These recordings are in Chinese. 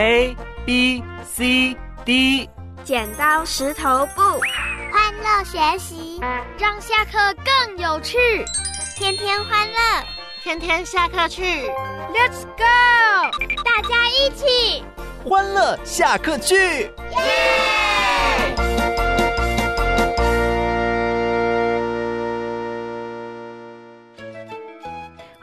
A B C D，剪刀石头布，欢乐学习，让下课更有趣。天天欢乐，天天下课去。Let's go！大家一起欢乐下课去。耶！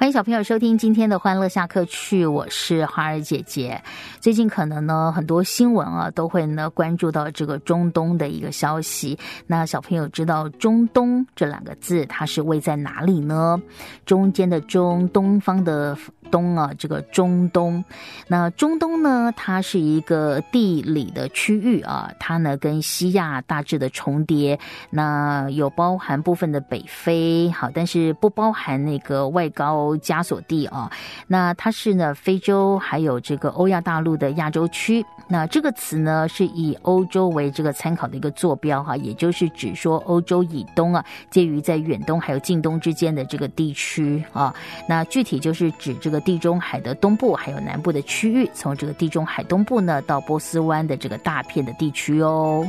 迎小朋友收听今天的欢乐下课去，我是花儿姐姐。最近可能呢，很多新闻啊都会呢关注到这个中东的一个消息。那小朋友知道中东这两个字它是位在哪里呢？中间的中，东方的。东啊，这个中东，那中东呢，它是一个地理的区域啊，它呢跟西亚大致的重叠，那有包含部分的北非，好，但是不包含那个外高加索地啊。那它是呢非洲还有这个欧亚大陆的亚洲区。那这个词呢是以欧洲为这个参考的一个坐标哈，也就是指说欧洲以东啊，介于在远东还有近东之间的这个地区啊。那具体就是指这个。地中海的东部还有南部的区域，从这个地中海东部呢到波斯湾的这个大片的地区哦。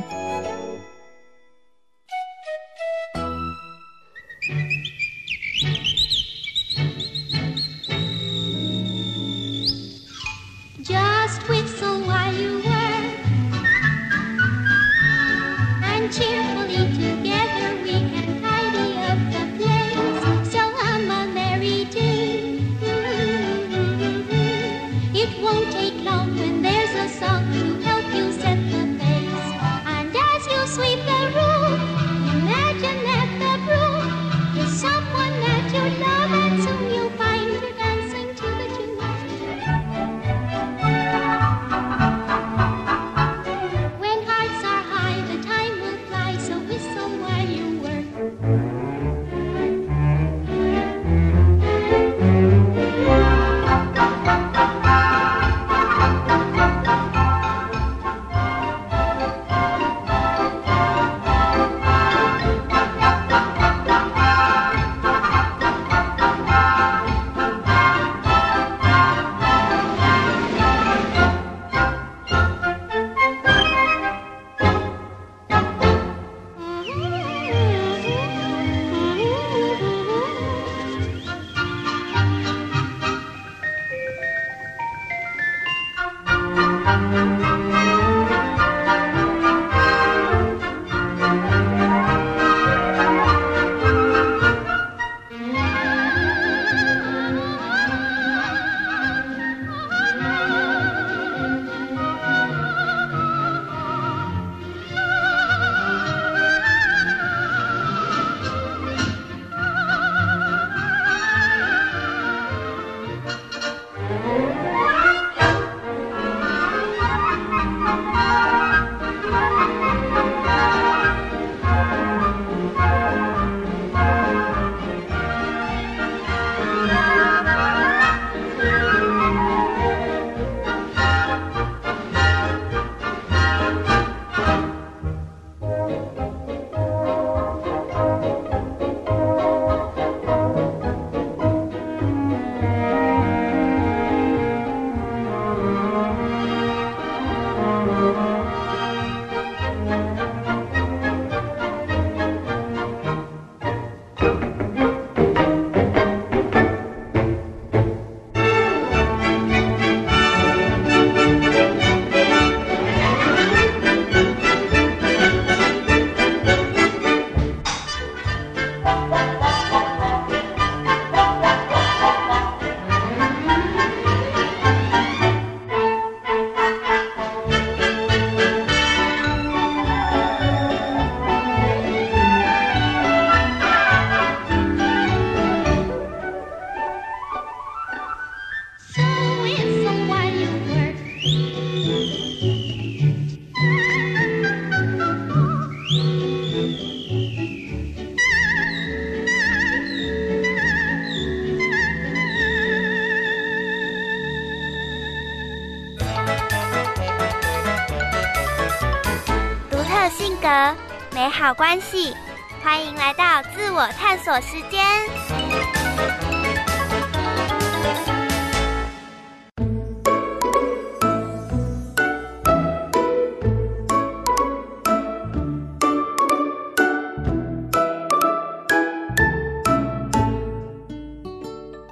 好关系。欢迎来到自我探索时间。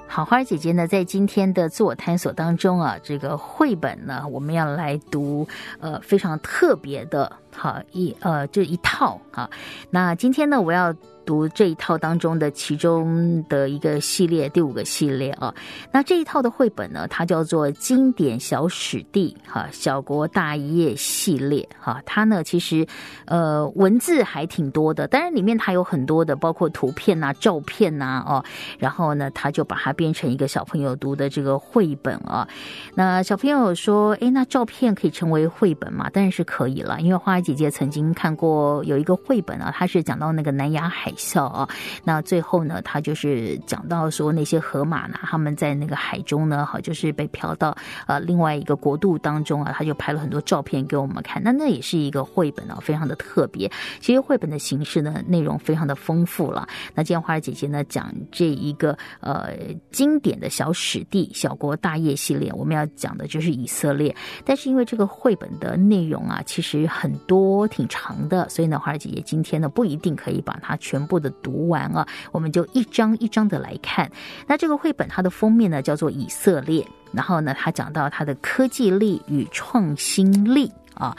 好花姐姐呢在今天的自我探索当中啊这个绘本呢我们要来读呃非常特别的好一呃这一套啊。那今天呢，我要。读这一套当中的其中的一个系列，第五个系列啊。那这一套的绘本呢，它叫做《经典小史地》哈，小国大业系列哈。它呢，其实呃文字还挺多的，当然里面它有很多的，包括图片呐、照片呐哦。然后呢，他就把它变成一个小朋友读的这个绘本啊。那小朋友说：“哎，那照片可以成为绘本吗？”当然是可以了，因为花姐姐曾经看过有一个绘本啊，它是讲到那个南亚海。啸啊！那最后呢，他就是讲到说那些河马呢，他们在那个海中呢，好就是被漂到呃另外一个国度当中啊，他就拍了很多照片给我们看。那那也是一个绘本啊，非常的特别。其实绘本的形式呢，内容非常的丰富了。那今天花儿姐姐呢讲这一个呃经典的小史地小国大业系列，我们要讲的就是以色列。但是因为这个绘本的内容啊，其实很多挺长的，所以呢，花儿姐姐今天呢不一定可以把它全部。的读完啊，我们就一张一张的来看。那这个绘本它的封面呢叫做以色列，然后呢，它讲到它的科技力与创新力啊。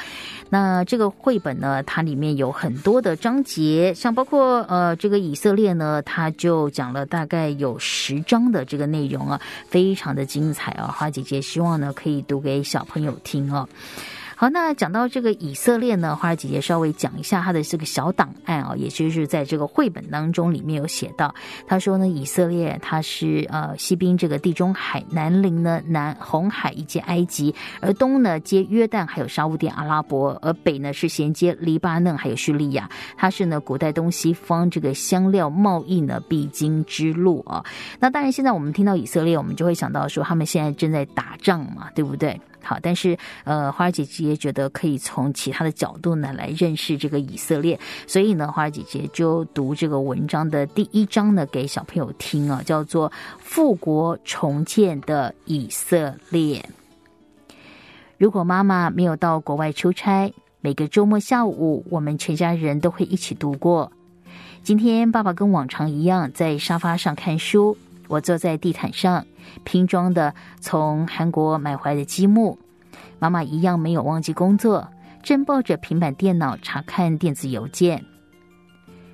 那这个绘本呢，它里面有很多的章节，像包括呃这个以色列呢，它就讲了大概有十章的这个内容啊，非常的精彩啊。花姐姐希望呢可以读给小朋友听哦。好，那讲到这个以色列呢，花儿姐姐稍微讲一下他的这个小档案啊，也就是在这个绘本当中里面有写到，他说呢，以色列它是呃西滨这个地中海，南邻呢南红海以及埃及，而东呢接约旦还有沙乌地阿拉伯，而北呢是衔接黎巴嫩还有叙利亚，它是呢古代东西方这个香料贸易呢必经之路啊。那当然现在我们听到以色列，我们就会想到说他们现在正在打仗嘛，对不对？好，但是呃，花儿姐姐觉得可以从其他的角度呢来认识这个以色列，所以呢，花儿姐姐就读这个文章的第一章呢给小朋友听啊，叫做《复国重建的以色列》。如果妈妈没有到国外出差，每个周末下午我们全家人都会一起度过。今天爸爸跟往常一样在沙发上看书。我坐在地毯上，拼装的从韩国买回来的积木。妈妈一样没有忘记工作，正抱着平板电脑查看电子邮件。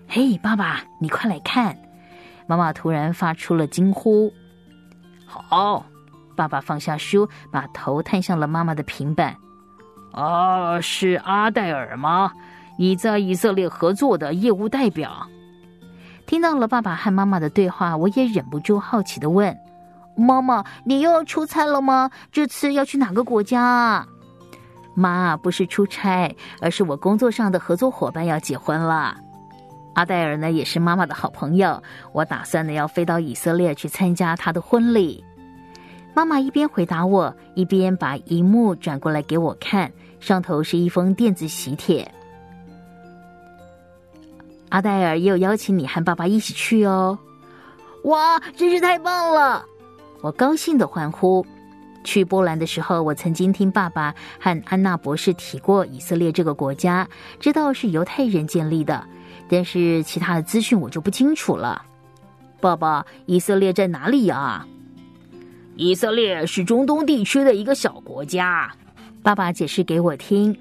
嘿，爸爸，你快来看！妈妈突然发出了惊呼。好，爸爸放下书，把头探向了妈妈的平板。啊，是阿黛尔吗？你在以色列合作的业务代表。听到了爸爸和妈妈的对话，我也忍不住好奇的问：“妈妈，你又要出差了吗？这次要去哪个国家啊？”妈，不是出差，而是我工作上的合作伙伴要结婚了。阿黛尔呢，也是妈妈的好朋友，我打算呢要飞到以色列去参加她的婚礼。妈妈一边回答我，一边把荧幕转过来给我看，上头是一封电子喜帖。阿黛尔也有邀请你和爸爸一起去哦！哇，真是太棒了！我高兴的欢呼。去波兰的时候，我曾经听爸爸和安娜博士提过以色列这个国家，知道是犹太人建立的，但是其他的资讯我就不清楚了。爸爸，以色列在哪里啊？以色列是中东地区的一个小国家。爸爸解释给我听。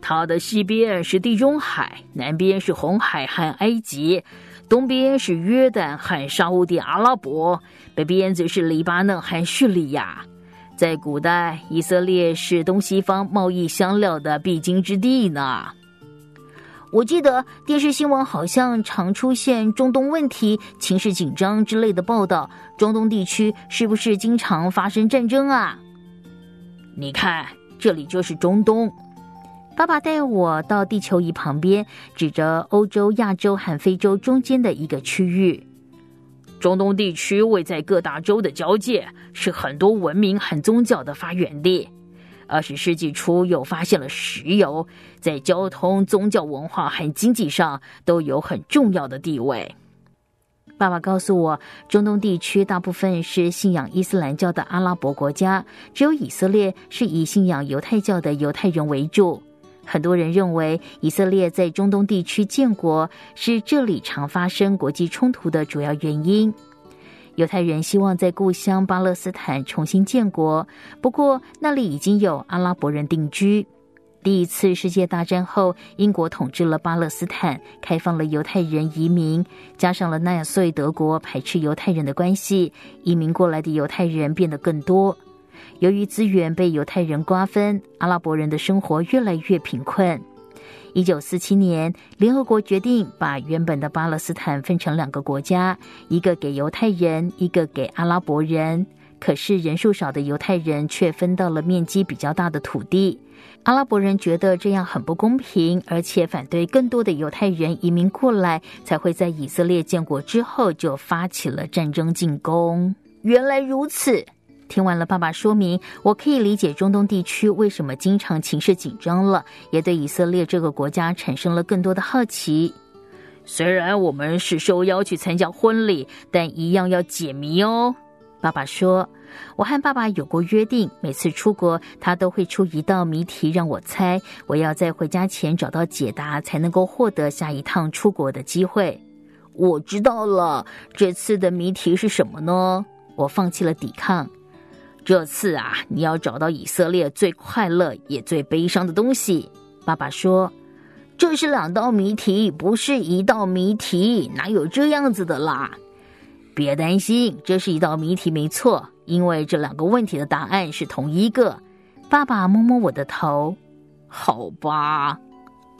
它的西边是地中海，南边是红海和埃及，东边是约旦和沙乌地阿拉伯，北边则是黎巴嫩和叙利亚。在古代，以色列是东西方贸易香料的必经之地呢。我记得电视新闻好像常出现中东问题、情势紧张之类的报道。中东地区是不是经常发生战争啊？你看，这里就是中东。爸爸带我到地球仪旁边，指着欧洲、亚洲和非洲中间的一个区域。中东地区位在各大洲的交界，是很多文明和宗教的发源地。二十世纪初又发现了石油，在交通、宗教、文化和经济上都有很重要的地位。爸爸告诉我，中东地区大部分是信仰伊斯兰教的阿拉伯国家，只有以色列是以信仰犹太教的犹太人为主。很多人认为，以色列在中东地区建国是这里常发生国际冲突的主要原因。犹太人希望在故乡巴勒斯坦重新建国，不过那里已经有阿拉伯人定居。第一次世界大战后，英国统治了巴勒斯坦，开放了犹太人移民，加上了纳粹德国排斥犹太人的关系，移民过来的犹太人变得更多。由于资源被犹太人瓜分，阿拉伯人的生活越来越贫困。一九四七年，联合国决定把原本的巴勒斯坦分成两个国家，一个给犹太人，一个给阿拉伯人。可是人数少的犹太人却分到了面积比较大的土地。阿拉伯人觉得这样很不公平，而且反对更多的犹太人移民过来，才会在以色列建国之后就发起了战争进攻。原来如此。听完了爸爸说明，我可以理解中东地区为什么经常情势紧张了，也对以色列这个国家产生了更多的好奇。虽然我们是受邀去参加婚礼，但一样要解谜哦。爸爸说：“我和爸爸有过约定，每次出国他都会出一道谜题让我猜，我要在回家前找到解答，才能够获得下一趟出国的机会。”我知道了，这次的谜题是什么呢？我放弃了抵抗。这次啊，你要找到以色列最快乐也最悲伤的东西。爸爸说：“这是两道谜题，不是一道谜题，哪有这样子的啦？”别担心，这是一道谜题，没错，因为这两个问题的答案是同一个。爸爸摸摸我的头，好吧，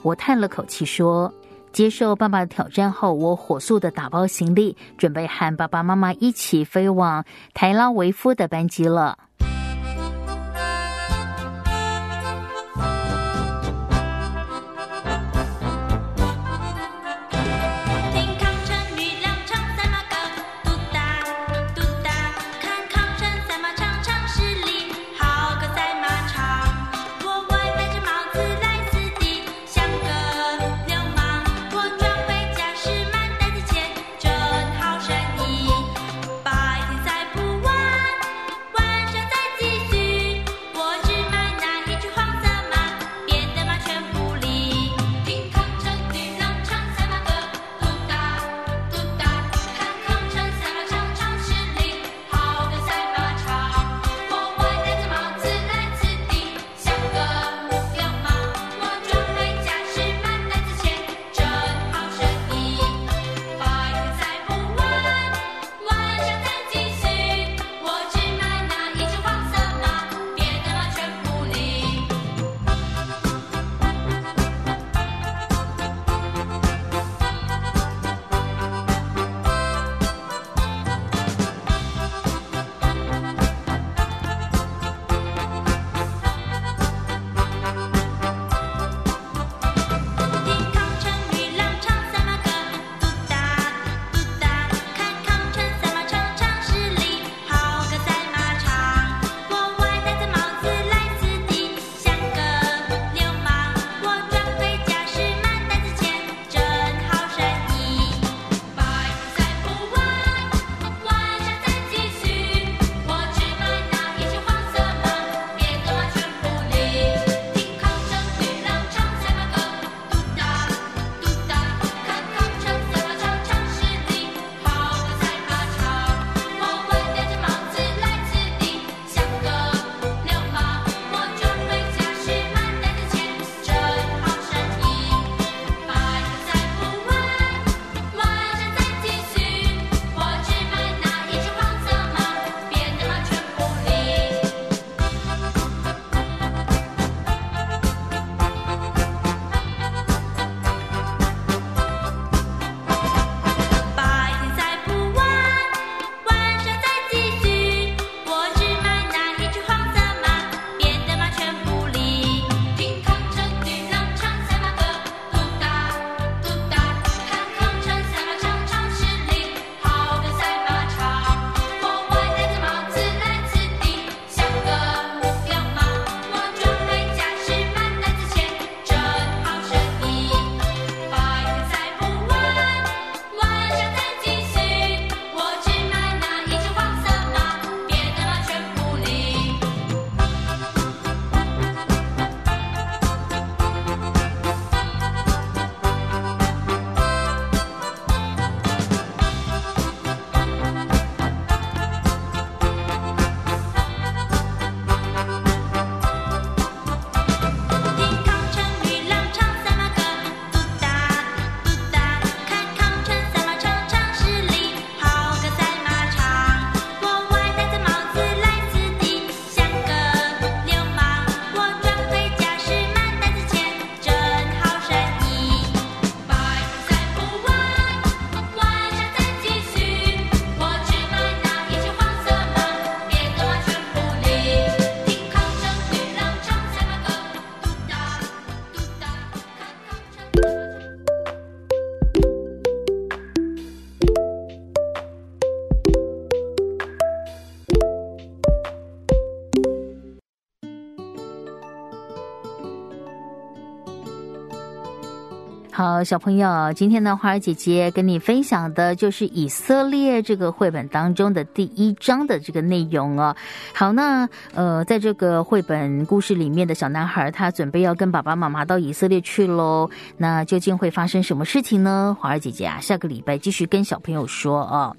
我叹了口气说：“接受爸爸的挑战后，我火速的打包行李，准备和爸爸妈妈一起飞往台拉维夫的班机了。”好，小朋友，今天呢，花儿姐姐跟你分享的就是以色列这个绘本当中的第一章的这个内容哦。好，那呃，在这个绘本故事里面的小男孩，他准备要跟爸爸妈妈到以色列去喽。那究竟会发生什么事情呢？花儿姐姐啊，下个礼拜继续跟小朋友说哦。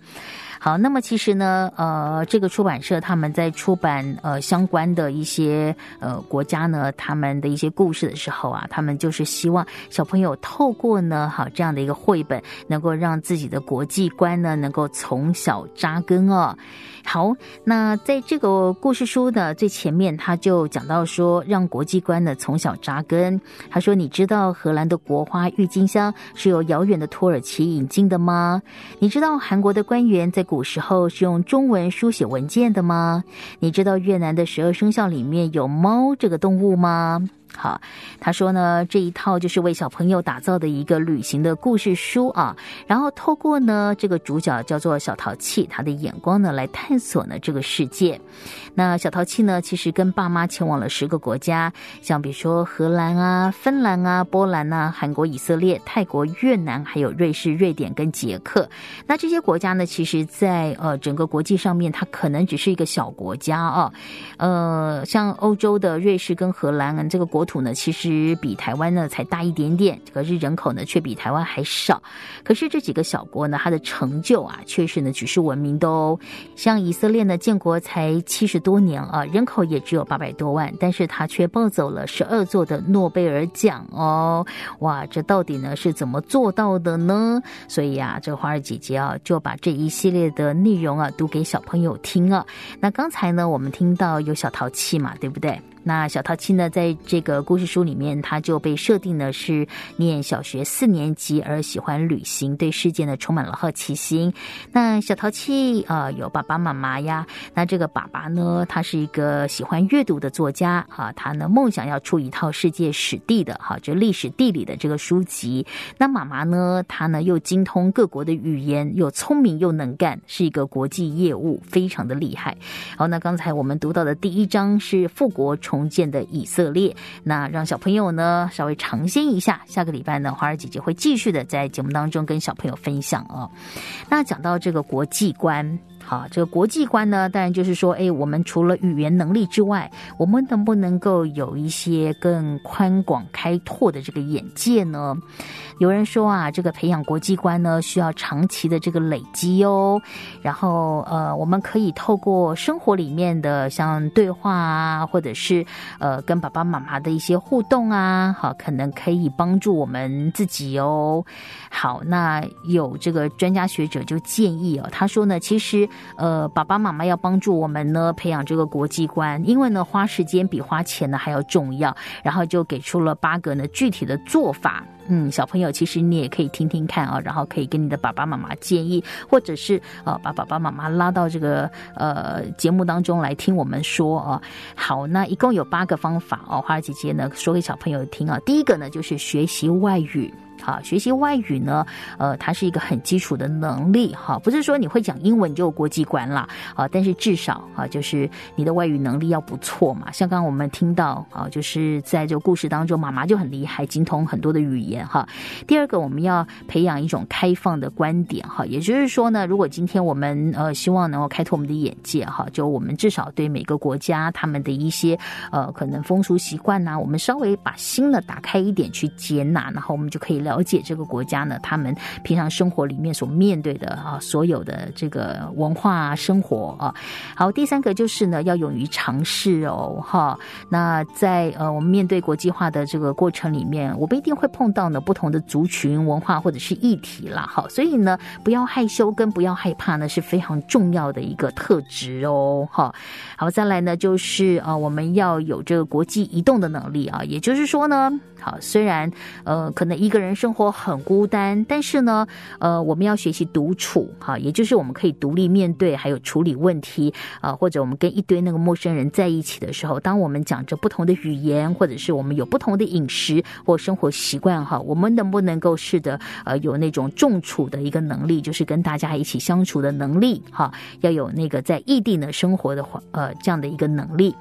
好，那么其实呢，呃，这个出版社他们在出版呃相关的一些呃国家呢，他们的一些故事的时候啊，他们就是希望小朋友透过呢，好这样的一个绘本，能够让自己的国际观呢，能够从小扎根哦。好，那在这个故事书的最前面，他就讲到说，让国际观呢从小扎根。他说：“你知道荷兰的国花郁金香是由遥远的土耳其引进的吗？你知道韩国的官员在古时候是用中文书写文件的吗？你知道越南的十二生肖里面有猫这个动物吗？”好，他说呢，这一套就是为小朋友打造的一个旅行的故事书啊。然后透过呢，这个主角叫做小淘气，他的眼光呢，来探索呢这个世界。那小淘气呢，其实跟爸妈前往了十个国家，像比如说荷兰啊、芬兰啊、波兰啊、韩国、以色列、泰国、越南，还有瑞士、瑞典跟捷克。那这些国家呢，其实，在呃整个国际上面，它可能只是一个小国家啊。呃，像欧洲的瑞士跟荷兰这个国。土呢，其实比台湾呢才大一点点，可是人口呢却比台湾还少。可是这几个小国呢，它的成就啊，确实呢举世闻名的哦。像以色列呢，建国才七十多年啊，人口也只有八百多万，但是它却抱走了十二座的诺贝尔奖哦。哇，这到底呢是怎么做到的呢？所以啊，这花儿姐姐啊，就把这一系列的内容啊，读给小朋友听啊。那刚才呢，我们听到有小淘气嘛，对不对？那小淘气呢，在这个故事书里面，他就被设定呢是念小学四年级，而喜欢旅行，对世界呢充满了好奇心。那小淘气啊，有爸爸妈妈呀。那这个爸爸呢，他是一个喜欢阅读的作家啊，他呢梦想要出一套世界史地的哈，就历史地理的这个书籍。那妈妈呢，她呢又精通各国的语言，又聪明又能干，是一个国际业务，非常的厉害。好，那刚才我们读到的第一章是富国。重建的以色列，那让小朋友呢稍微尝鲜一下。下个礼拜呢，花儿姐姐会继续的在节目当中跟小朋友分享哦。那讲到这个国际观。好，这个国际观呢，当然就是说，哎，我们除了语言能力之外，我们能不能够有一些更宽广开拓的这个眼界呢？有人说啊，这个培养国际观呢，需要长期的这个累积哦。然后，呃，我们可以透过生活里面的像对话啊，或者是呃跟爸爸妈妈的一些互动啊，好，可能可以帮助我们自己哦。好，那有这个专家学者就建议哦，他说呢，其实。呃，爸爸妈妈要帮助我们呢，培养这个国际观，因为呢，花时间比花钱呢还要重要。然后就给出了八个呢具体的做法。嗯，小朋友，其实你也可以听听看啊，然后可以跟你的爸爸妈妈建议，或者是呃，把爸爸妈妈拉到这个呃节目当中来听我们说啊。好，那一共有八个方法哦，花儿姐姐呢说给小朋友听啊。第一个呢就是学习外语。好，学习外语呢，呃，它是一个很基础的能力，哈，不是说你会讲英文就有国际观了，啊，但是至少啊，就是你的外语能力要不错嘛。像刚刚我们听到啊，就是在这个故事当中，妈妈就很厉害，精通很多的语言，哈。第二个，我们要培养一种开放的观点，哈，也就是说呢，如果今天我们呃希望能够开拓我们的眼界，哈，就我们至少对每个国家他们的一些呃可能风俗习惯呐，我们稍微把心呢打开一点去接纳，然后我们就可以了解这个国家呢，他们平常生活里面所面对的啊，所有的这个文化生活啊。好，第三个就是呢，要勇于尝试哦，哈。那在呃，我们面对国际化的这个过程里面，我们一定会碰到呢不同的族群、文化或者是议题啦，哈。所以呢，不要害羞跟不要害怕呢，是非常重要的一个特质哦，哈。好，再来呢，就是呃，我们要有这个国际移动的能力啊，也就是说呢。好，虽然呃，可能一个人生活很孤单，但是呢，呃，我们要学习独处，哈，也就是我们可以独立面对，还有处理问题啊，或者我们跟一堆那个陌生人在一起的时候，当我们讲着不同的语言，或者是我们有不同的饮食或生活习惯，哈，我们能不能够试着呃有那种重处的一个能力，就是跟大家一起相处的能力，哈，要有那个在异地呢生活的呃这样的一个能力。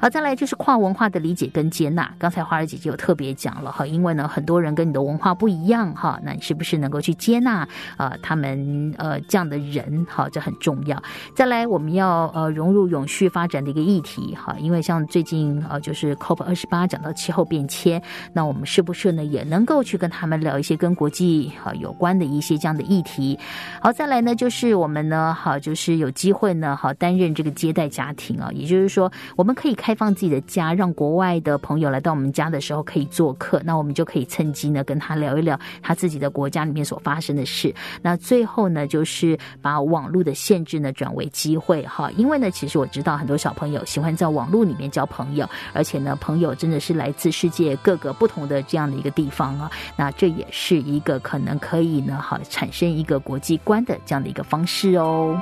好，再来就是跨文化的理解跟接纳。刚才花儿姐姐有特别讲了哈，因为呢，很多人跟你的文化不一样哈，那你是不是能够去接纳啊他们呃这样的人？好，这很重要。再来，我们要呃融入永续发展的一个议题哈，因为像最近呃就是 COP 二十八讲到气候变迁，那我们是不是呢也能够去跟他们聊一些跟国际啊有关的一些这样的议题？好，再来呢就是我们呢好就是有机会呢好担任这个接待家庭啊，也就是说我们可以开放自己的家，让国外的朋友来到我们家的时候可以做客，那我们就可以趁机呢跟他聊一聊他自己的国家里面所发生的事。那最后呢就是把网络的限制呢转为机会哈，因为呢其实我知道很多小朋友喜欢在网络里面交朋友，而且呢朋友真的是来自世界各个不同的这样的一个地方啊，那这也是一个可能可以呢好产生一个国际观的这样的一个方式哦。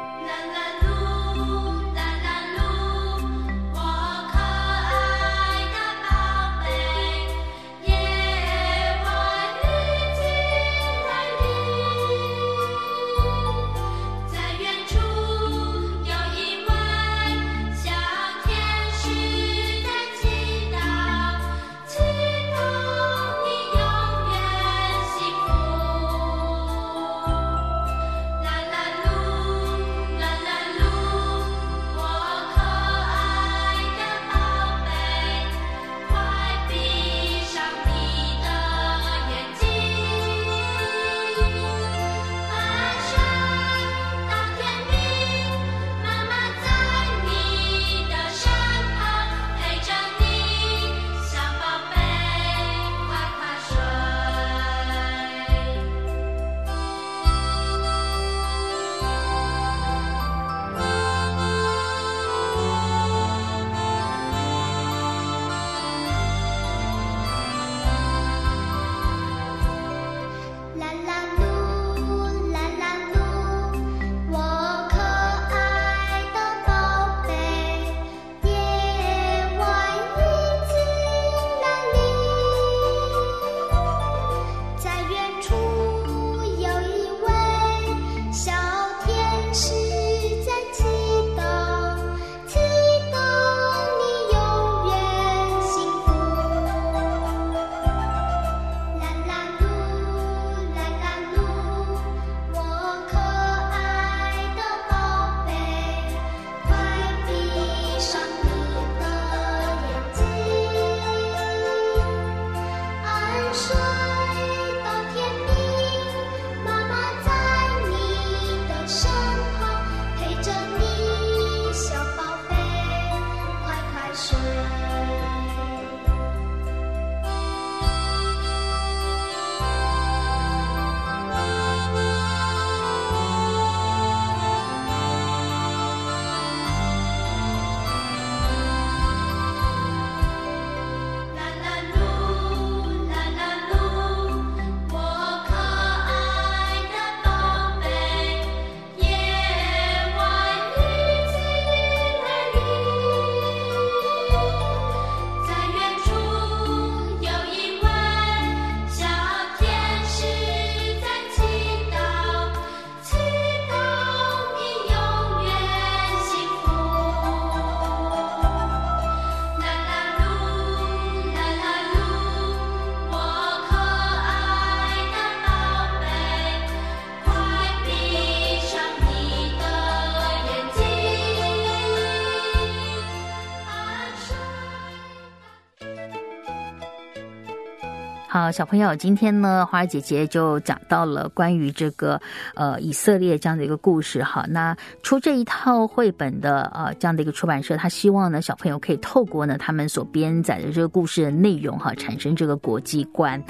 好，小朋友，今天呢，花儿姐姐就讲到了关于这个呃以色列这样的一个故事。哈，那出这一套绘本的呃这样的一个出版社，他希望呢小朋友可以透过呢他们所编载的这个故事的内容哈，产生这个国际观。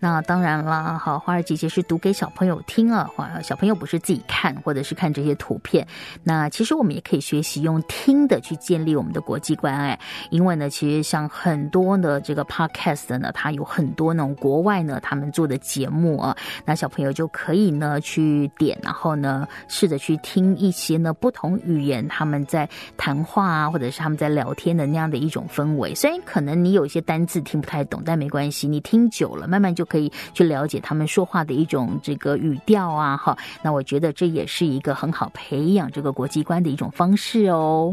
那当然啦，好，花儿姐姐是读给小朋友听啊，花小朋友不是自己看或者是看这些图片。那其实我们也可以学习用听的去建立我们的国际观。哎，因为呢，其实像很多的这个 podcast 呢，它有很多呢。国外呢，他们做的节目啊，那小朋友就可以呢去点，然后呢试着去听一些呢不同语言他们在谈话啊，或者是他们在聊天的那样的一种氛围。虽然可能你有一些单字听不太懂，但没关系，你听久了，慢慢就可以去了解他们说话的一种这个语调啊。哈，那我觉得这也是一个很好培养这个国际观的一种方式哦。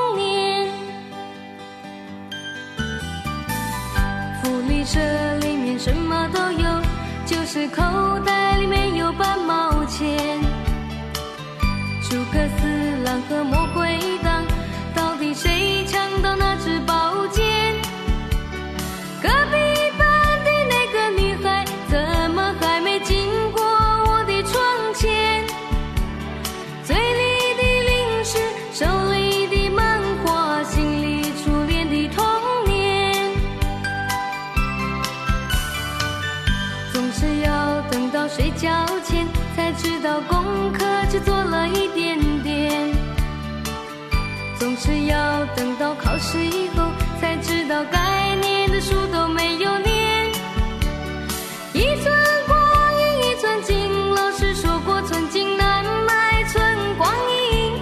这里面什么都有，就是口袋里没有半毛钱。诸葛四郎和才知道该念的书都没有念。一寸光阴一寸金，老师说过寸金难买寸光阴。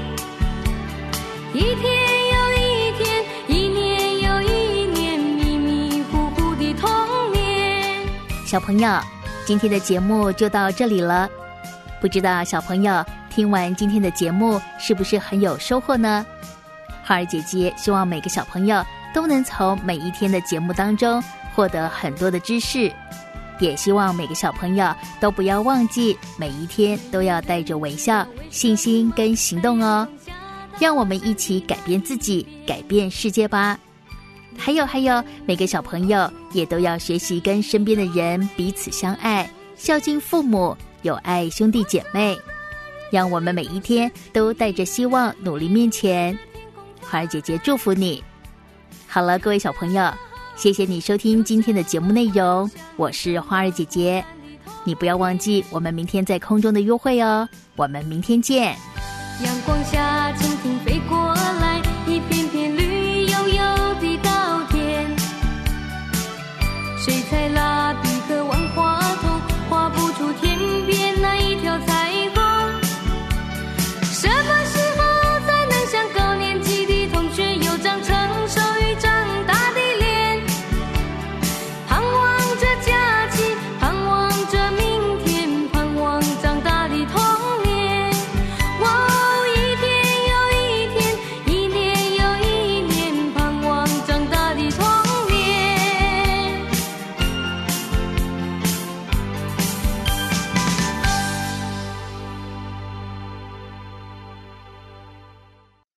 一天又一天，一年又一年，迷迷糊糊的童年。小朋友，今天的节目就到这里了。不知道小朋友听完今天的节目是不是很有收获呢？花儿姐姐希望每个小朋友都能从每一天的节目当中获得很多的知识，也希望每个小朋友都不要忘记每一天都要带着微笑、信心跟行动哦。让我们一起改变自己，改变世界吧。还有还有，每个小朋友也都要学习跟身边的人彼此相爱，孝敬父母，友爱兄弟姐妹。让我们每一天都带着希望努力面前。花儿姐姐祝福你。好了，各位小朋友，谢谢你收听今天的节目内容，我是花儿姐姐。你不要忘记我们明天在空中的约会哦，我们明天见。阳光下，